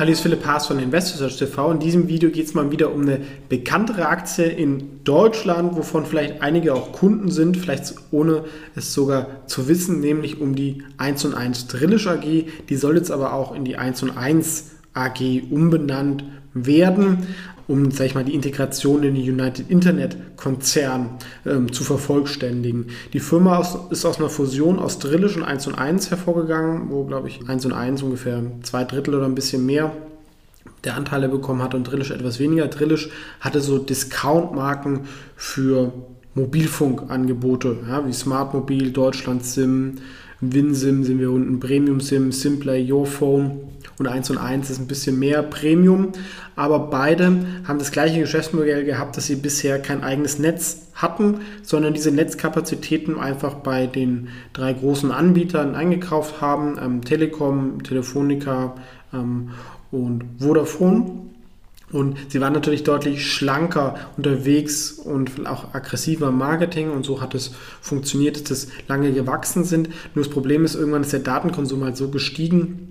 Hallo, ist Philipp Haas von Investors TV. In diesem Video geht es mal wieder um eine bekanntere Aktie in Deutschland, wovon vielleicht einige auch Kunden sind, vielleicht ohne es sogar zu wissen, nämlich um die 1 und 1 Drillisch AG. Die soll jetzt aber auch in die 1 und 1 AG umbenannt werden um, sag ich mal, die Integration in den United Internet Konzern ähm, zu vervollständigen. Die Firma aus, ist aus einer Fusion aus Drillisch und 1 und 1 hervorgegangen, wo, glaube ich, 1 und 1 ungefähr zwei Drittel oder ein bisschen mehr der Anteile bekommen hat und Drillisch etwas weniger. Drillisch hatte so Discount-Marken für Mobilfunkangebote, ja, wie Smartmobil, Deutschland SIM, WinSIM sind wir unten, Premium SIM, Simpler, Yourphone und 1 und 1 ist ein bisschen mehr Premium, aber beide haben das gleiche Geschäftsmodell gehabt, dass sie bisher kein eigenes Netz hatten, sondern diese Netzkapazitäten einfach bei den drei großen Anbietern eingekauft haben, ähm, Telekom, Telefonica ähm, und Vodafone. Und sie waren natürlich deutlich schlanker unterwegs und auch aggressiver im Marketing und so hat es funktioniert, dass es lange gewachsen sind. Nur das Problem ist, irgendwann ist der Datenkonsum halt so gestiegen,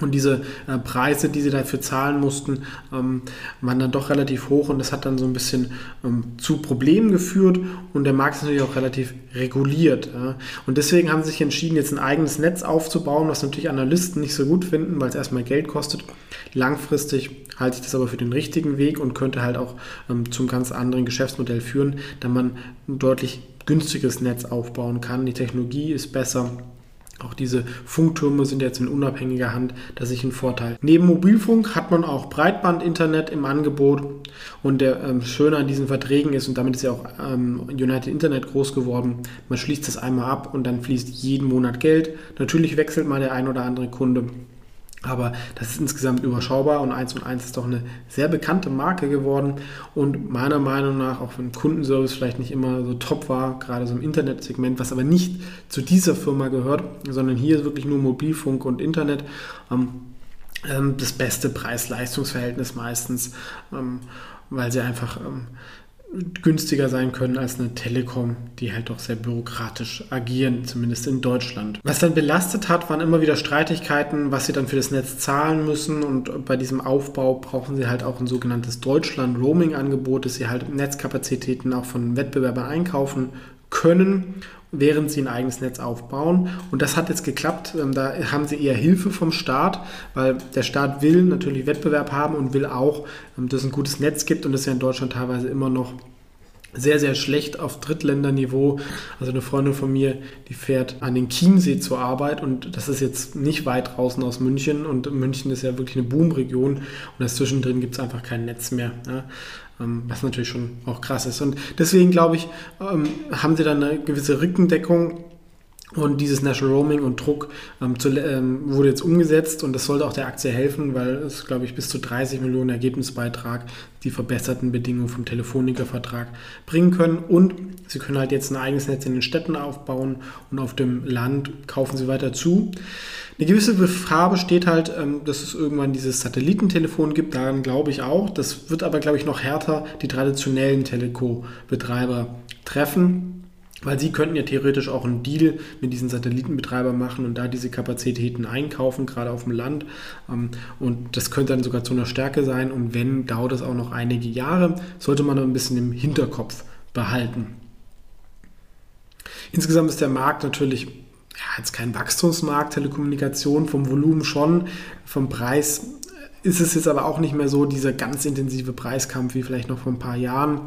und diese äh, Preise, die sie dafür zahlen mussten, ähm, waren dann doch relativ hoch und das hat dann so ein bisschen ähm, zu Problemen geführt und der Markt ist natürlich auch relativ reguliert. Ja. Und deswegen haben sie sich entschieden, jetzt ein eigenes Netz aufzubauen, was natürlich Analysten nicht so gut finden, weil es erstmal Geld kostet. Langfristig halte ich das aber für den richtigen Weg und könnte halt auch ähm, zum ganz anderen Geschäftsmodell führen, da man ein deutlich günstiges Netz aufbauen kann. Die Technologie ist besser auch diese Funktürme sind jetzt in unabhängiger Hand, das ist ein Vorteil. Neben Mobilfunk hat man auch Breitbandinternet im Angebot und der ähm, Schöne an diesen Verträgen ist, und damit ist ja auch ähm, United Internet groß geworden, man schließt das einmal ab und dann fließt jeden Monat Geld. Natürlich wechselt mal der ein oder andere Kunde aber das ist insgesamt überschaubar und 1 und 1 ist doch eine sehr bekannte Marke geworden. Und meiner Meinung nach, auch wenn Kundenservice vielleicht nicht immer so top war, gerade so im Internetsegment, was aber nicht zu dieser Firma gehört, sondern hier ist wirklich nur Mobilfunk und Internet, ähm, ähm, das beste Preis-Leistungs-Verhältnis meistens, ähm, weil sie einfach ähm, günstiger sein können als eine Telekom, die halt doch sehr bürokratisch agieren, zumindest in Deutschland. Was dann belastet hat, waren immer wieder Streitigkeiten, was sie dann für das Netz zahlen müssen und bei diesem Aufbau brauchen sie halt auch ein sogenanntes Deutschland-Roaming-Angebot, dass sie halt Netzkapazitäten auch von Wettbewerbern einkaufen können während sie ein eigenes Netz aufbauen. Und das hat jetzt geklappt. Ähm, da haben sie eher Hilfe vom Staat, weil der Staat will natürlich Wettbewerb haben und will auch, ähm, dass es ein gutes Netz gibt und das ist ja in Deutschland teilweise immer noch sehr, sehr schlecht auf Drittländerniveau. Also eine Freundin von mir, die fährt an den Chiemsee zur Arbeit und das ist jetzt nicht weit draußen aus München und München ist ja wirklich eine Boomregion und das zwischendrin gibt es einfach kein Netz mehr. Ja. Ähm, was natürlich schon auch krass ist. Und deswegen glaube ich, ähm, haben sie dann eine gewisse Rückendeckung und dieses National Roaming und Druck ähm, zu, ähm, wurde jetzt umgesetzt und das sollte auch der Aktie helfen, weil es, glaube ich, bis zu 30 Millionen Ergebnisbeitrag die verbesserten Bedingungen vom Telefonica-Vertrag bringen können. Und sie können halt jetzt ein eigenes Netz in den Städten aufbauen und auf dem Land kaufen sie weiter zu. Eine gewisse Gefahr besteht halt, ähm, dass es irgendwann dieses Satellitentelefon gibt, daran glaube ich auch. Das wird aber, glaube ich, noch härter die traditionellen Teleco-Betreiber treffen weil sie könnten ja theoretisch auch einen Deal mit diesen Satellitenbetreibern machen und da diese Kapazitäten einkaufen, gerade auf dem Land. Ähm, und das könnte dann sogar zu einer Stärke sein. Und wenn, dauert es auch noch einige Jahre, sollte man ein bisschen im Hinterkopf behalten. Insgesamt ist der Markt natürlich ja, jetzt kein Wachstumsmarkt, Telekommunikation vom Volumen schon, vom Preis ist es jetzt aber auch nicht mehr so dieser ganz intensive Preiskampf wie vielleicht noch vor ein paar Jahren.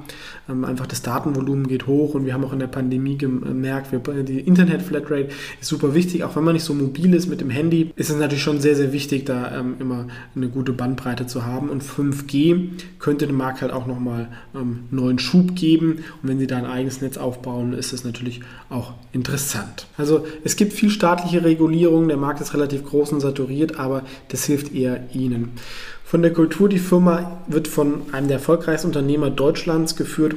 Ähm, einfach das Datenvolumen geht hoch und wir haben auch in der Pandemie gemerkt, wir, die Internet-Flatrate ist super wichtig. Auch wenn man nicht so mobil ist mit dem Handy, ist es natürlich schon sehr, sehr wichtig, da ähm, immer eine gute Bandbreite zu haben. Und 5G könnte dem Markt halt auch nochmal ähm, neuen Schub geben. Und wenn sie da ein eigenes Netz aufbauen, ist das natürlich auch interessant. Also es gibt viel staatliche Regulierung, der Markt ist relativ groß und saturiert, aber das hilft eher Ihnen. Von der Kultur, die Firma wird von einem der erfolgreichsten Unternehmer Deutschlands geführt,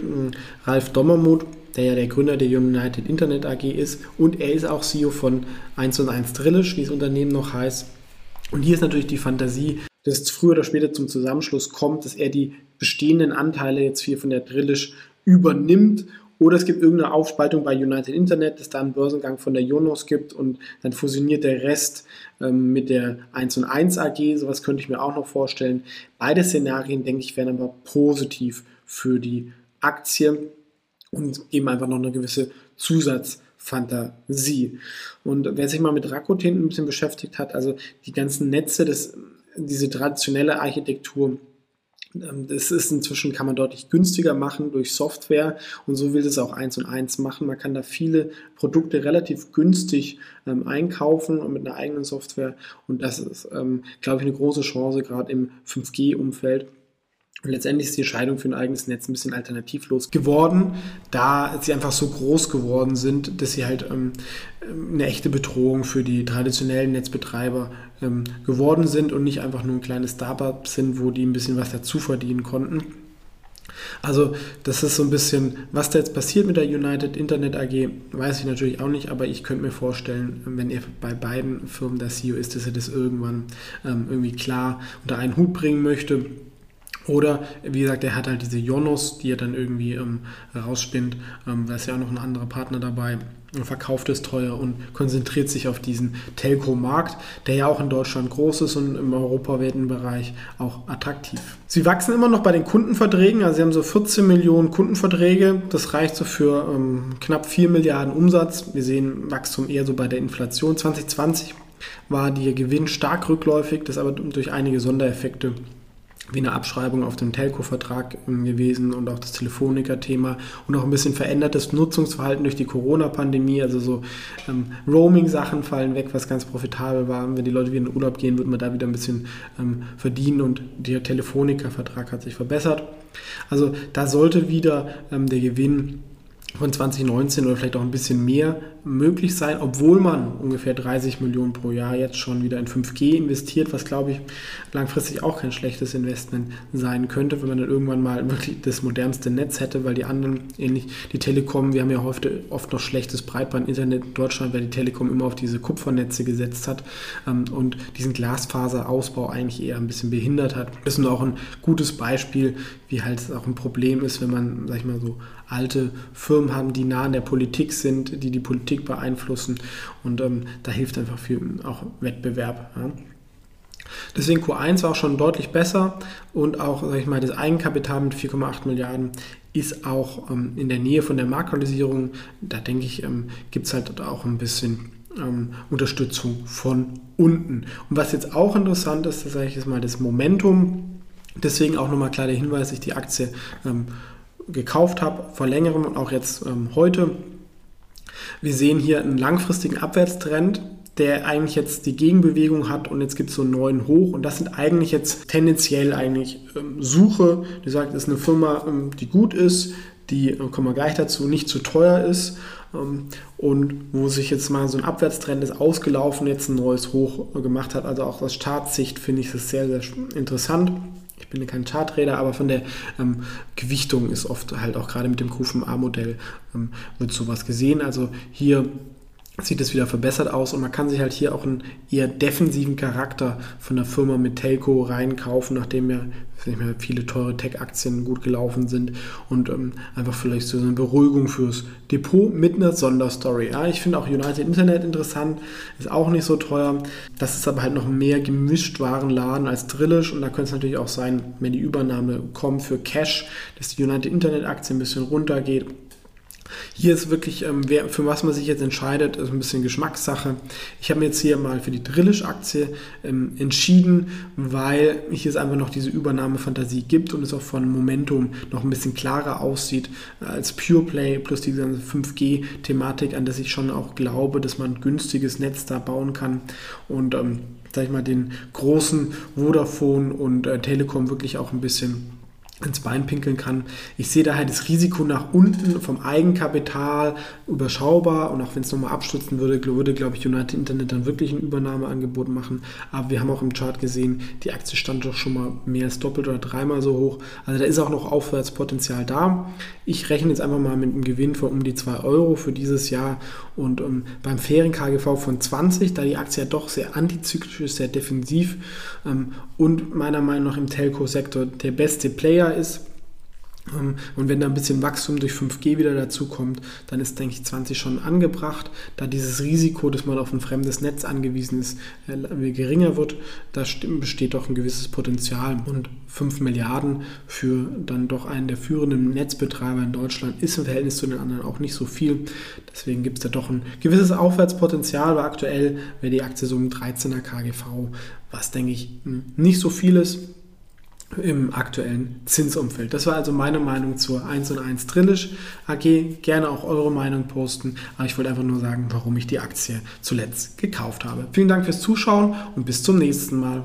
Ralf Dommermuth, der ja der Gründer der United Internet AG ist und er ist auch CEO von 1 und 1 Drillisch, wie das Unternehmen noch heißt. Und hier ist natürlich die Fantasie, dass es früher oder später zum Zusammenschluss kommt, dass er die bestehenden Anteile jetzt hier von der Drillisch übernimmt oder es gibt irgendeine Aufspaltung bei United Internet, dass da einen Börsengang von der Jonos gibt und dann fusioniert der Rest ähm, mit der 1 und 1 AG. Sowas könnte ich mir auch noch vorstellen. Beide Szenarien, denke ich, wären aber positiv für die Aktie und eben einfach noch eine gewisse Zusatzfantasie. Und wer sich mal mit Rakuten ein bisschen beschäftigt hat, also die ganzen Netze, das, diese traditionelle Architektur, das ist inzwischen, kann man deutlich günstiger machen durch Software und so will es auch eins und eins machen. Man kann da viele Produkte relativ günstig ähm, einkaufen und mit einer eigenen Software und das ist, ähm, glaube ich, eine große Chance, gerade im 5G-Umfeld. Und letztendlich ist die Entscheidung für ein eigenes Netz ein bisschen alternativlos geworden, da sie einfach so groß geworden sind, dass sie halt ähm, eine echte Bedrohung für die traditionellen Netzbetreiber ähm, geworden sind und nicht einfach nur ein kleines Startup sind, wo die ein bisschen was dazu verdienen konnten. Also das ist so ein bisschen, was da jetzt passiert mit der United Internet AG, weiß ich natürlich auch nicht, aber ich könnte mir vorstellen, wenn er bei beiden Firmen der CEO ist, dass er das irgendwann ähm, irgendwie klar unter einen Hut bringen möchte oder, wie gesagt, er hat halt diese Jonos, die er dann irgendwie ähm, rausspinnt. Ähm, da ist ja auch noch ein anderer Partner dabei und verkauft es teuer und konzentriert sich auf diesen Telco-Markt, der ja auch in Deutschland groß ist und im europaweiten Bereich auch attraktiv. Sie wachsen immer noch bei den Kundenverträgen, also sie haben so 14 Millionen Kundenverträge, das reicht so für ähm, knapp 4 Milliarden Umsatz. Wir sehen Wachstum eher so bei der Inflation. 2020 war der Gewinn stark rückläufig, das aber durch einige Sondereffekte wie eine Abschreibung auf dem Telco-Vertrag ähm, gewesen und auch das Telefonica-Thema und auch ein bisschen verändertes Nutzungsverhalten durch die Corona-Pandemie. Also so ähm, Roaming-Sachen fallen weg, was ganz profitabel war. Wenn die Leute wieder in den Urlaub gehen, wird man da wieder ein bisschen ähm, verdienen und der Telefonica-Vertrag hat sich verbessert. Also da sollte wieder ähm, der Gewinn von 2019 oder vielleicht auch ein bisschen mehr möglich sein, obwohl man ungefähr 30 Millionen pro Jahr jetzt schon wieder in 5G investiert, was glaube ich langfristig auch kein schlechtes Investment sein könnte, wenn man dann irgendwann mal wirklich das modernste Netz hätte, weil die anderen, ähnlich die Telekom, wir haben ja oft, oft noch schlechtes Breitband-Internet in Deutschland, weil die Telekom immer auf diese Kupfernetze gesetzt hat ähm, und diesen Glasfaserausbau eigentlich eher ein bisschen behindert hat. Das ist nur auch ein gutes Beispiel, wie halt es auch ein Problem ist, wenn man, sag ich mal so, alte Firmen haben, die nah an der Politik sind, die die Politik beeinflussen und ähm, da hilft einfach viel auch Wettbewerb. Ja. Deswegen Q1 war auch schon deutlich besser und auch, sag ich mal, das Eigenkapital mit 4,8 Milliarden ist auch ähm, in der Nähe von der Marktkapitalisierung. Da denke ich, ähm, gibt es halt auch ein bisschen ähm, Unterstützung von unten. Und was jetzt auch interessant ist, das sage ich jetzt mal, das Momentum. Deswegen auch nochmal klar der Hinweis, ich die Aktie ähm, gekauft habe vor längerem und auch jetzt ähm, heute. Wir sehen hier einen langfristigen Abwärtstrend, der eigentlich jetzt die Gegenbewegung hat und jetzt gibt es so einen neuen Hoch und das sind eigentlich jetzt tendenziell eigentlich ähm, Suche, die sagt, es ist eine Firma, ähm, die gut ist, die, äh, kommen wir gleich dazu, nicht zu teuer ist ähm, und wo sich jetzt mal so ein Abwärtstrend ist ausgelaufen, jetzt ein neues Hoch äh, gemacht hat. Also auch aus Startsicht finde ich das sehr, sehr interessant. Ich bin kein Charttrader, aber von der ähm, Gewichtung ist oft halt auch gerade mit dem QFMA-Modell ähm, wird sowas gesehen. Also hier sieht es wieder verbessert aus und man kann sich halt hier auch einen eher defensiven Charakter von der Firma mit Telco reinkaufen, nachdem ja nicht mehr viele teure Tech-Aktien gut gelaufen sind und ähm, einfach vielleicht so eine Beruhigung fürs Depot mit einer Sonderstory. Ja, ich finde auch United Internet interessant, ist auch nicht so teuer. Das ist aber halt noch mehr gemischt Warenladen als Drillisch und da könnte es natürlich auch sein, wenn die Übernahme kommt für Cash, dass die United Internet Aktie ein bisschen runtergeht Hier ist wirklich, ähm, wer, für was man sich jetzt entscheidet, ist ein bisschen Geschmackssache. Ich habe mir jetzt hier mal für die Drillisch-Aktie ähm, entschieden, weil hier es einfach noch diese Übernahmefantasie gibt und es auch von Momentum noch ein bisschen klarer aussieht als Pure Play plus die ganze 5G-Thematik, an das ich schon auch glaube, dass man ein günstiges Netz da bauen kann und ähm, sag ich mal, den großen Vodafone und äh, Telekom wirklich auch ein bisschen ins Bein pinkeln kann. Ich sehe daher das Risiko nach unten vom Eigenkapital überschaubar und auch wenn es nochmal abstürzen würde, würde, glaube ich, United Internet dann wirklich ein Übernahmeangebot machen. Aber wir haben auch im Chart gesehen, die Aktie stand doch schon mal mehr als doppelt oder dreimal so hoch. Also da ist auch noch Aufwärtspotenzial da. Ich rechne jetzt einfach mal mit einem Gewinn von um die 2 Euro für dieses Jahr und um, ähm, beim fairen KGV von 20, da die Aktie ja doch sehr antizyklisch ist, sehr defensiv ähm, und meiner Meinung nach im Telco-Sektor der beste Player ist. Ähm, und wenn da ein bisschen Wachstum durch 5G wieder dazu kommt, dann ist, denke ich, 20 schon angebracht. Da dieses Risiko, dass man auf ein fremdes Netz angewiesen ist, äh, geringer wird, da besteht doch ein gewisses Potenzial. Und 5 Milliarden für dann doch einen der führenden Netzbetreiber in Deutschland ist im Verhältnis zu den anderen auch nicht so viel. Deswegen gibt es da doch ein gewisses Aufwärtspotenzial, aber aktuell wäre die Aktie so ein 13er KGV, was, denke ich, nicht so viel ist im aktuellen Zinsumfeld. Das war also meine Meinung zur 1 und 1 Drillisch AG. Gerne auch eure Meinung posten, aber ich wollte einfach nur sagen, warum ich die Aktie zuletzt gekauft habe. Vielen Dank fürs Zuschauen und bis zum nächsten Mal.